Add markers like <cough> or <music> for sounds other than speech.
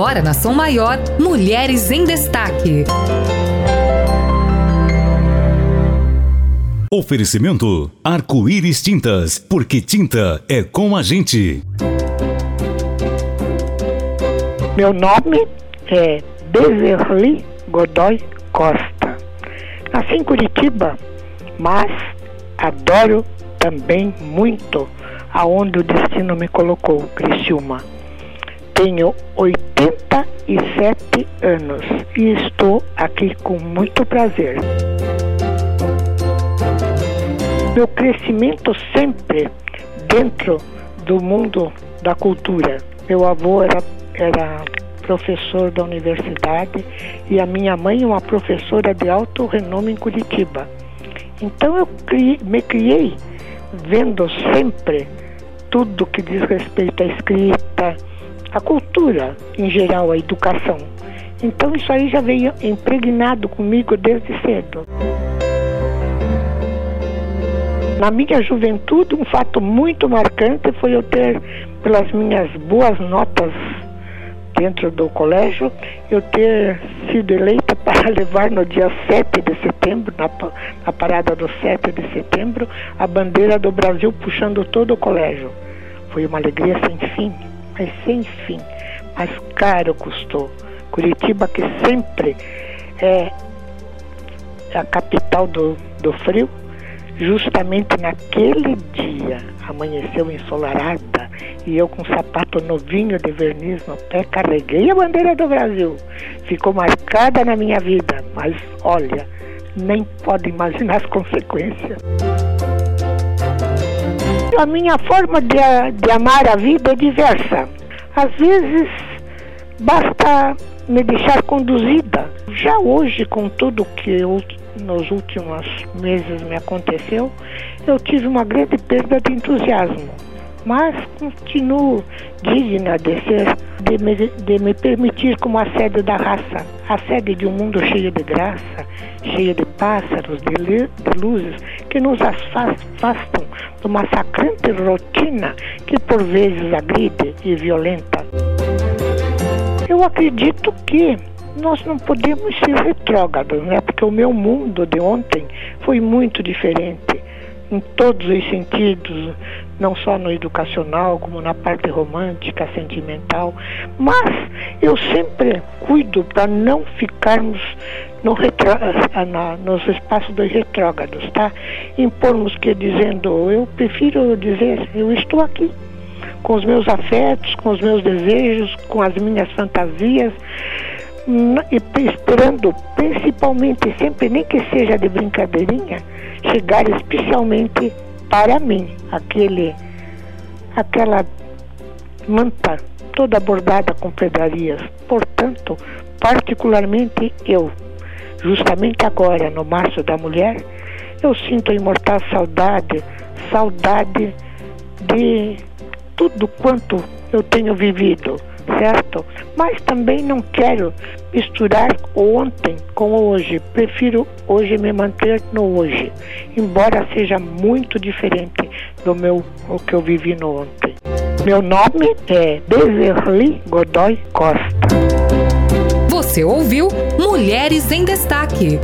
Agora na Som Maior, Mulheres em Destaque. Oferecimento Arco-Íris Tintas, porque tinta é com a gente. Meu nome é Beverly Godoy Costa. Nasci em Curitiba, mas adoro também muito aonde o destino me colocou, Criciúma. Tenho 87 anos e estou aqui com muito prazer. Meu crescimento sempre dentro do mundo da cultura. Meu avô era, era professor da universidade e a minha mãe uma professora de alto renome em Curitiba. Então eu me criei vendo sempre tudo que diz respeito à escrita, à cultura em geral, à educação. Então isso aí já veio impregnado comigo desde cedo. Na minha juventude, um fato muito marcante foi eu ter, pelas minhas boas notas dentro do colégio, eu ter sido eleita <laughs> para levar no dia 7 de setembro, na, na parada do 7 de setembro, a bandeira do Brasil puxando todo o colégio. Foi uma alegria sem fim, mas sem fim. Mas caro custou. Curitiba, que sempre é a capital do, do frio, justamente naquele dia amanheceu ensolarada e eu com um sapato novinho de verniz no pé carreguei a bandeira do Brasil. Ficou marcada na minha vida, mas olha, nem pode imaginar as consequências. A minha forma de, de amar a vida é diversa. Às vezes basta me deixar conduzida. Já hoje, com tudo que eu, nos últimos meses me aconteceu, eu tive uma grande perda de entusiasmo. Mas continuo digna de ser, de me, de me permitir como a sede da raça, a sede de um mundo cheio de graça, cheio de pássaros, de, de luzes, que nos afastam de uma massacrante rotina que por vezes agride e violenta. Eu acredito que nós não podemos ser retrógrados, né? Porque o meu mundo de ontem foi muito diferente em todos os sentidos, não só no educacional, como na parte romântica, sentimental. Mas eu sempre cuido para não ficarmos no retró na, nos espaços dos retrógrados, tá? Impormos que dizendo, eu prefiro dizer, eu estou aqui, com os meus afetos, com os meus desejos, com as minhas fantasias, e esperando principalmente, sempre nem que seja de brincadeirinha, chegar especialmente para mim, aquele, aquela manta toda bordada com pedrarias. Portanto, particularmente eu, justamente agora, no Março da Mulher, eu sinto a imortal saudade, saudade de tudo quanto eu tenho vivido, certo? Mas também não quero misturar ontem com hoje. Prefiro hoje me manter no hoje, embora seja muito diferente do meu o que eu vivi no ontem. Meu nome é Beverly Godoy Costa. Você ouviu Mulheres em Destaque.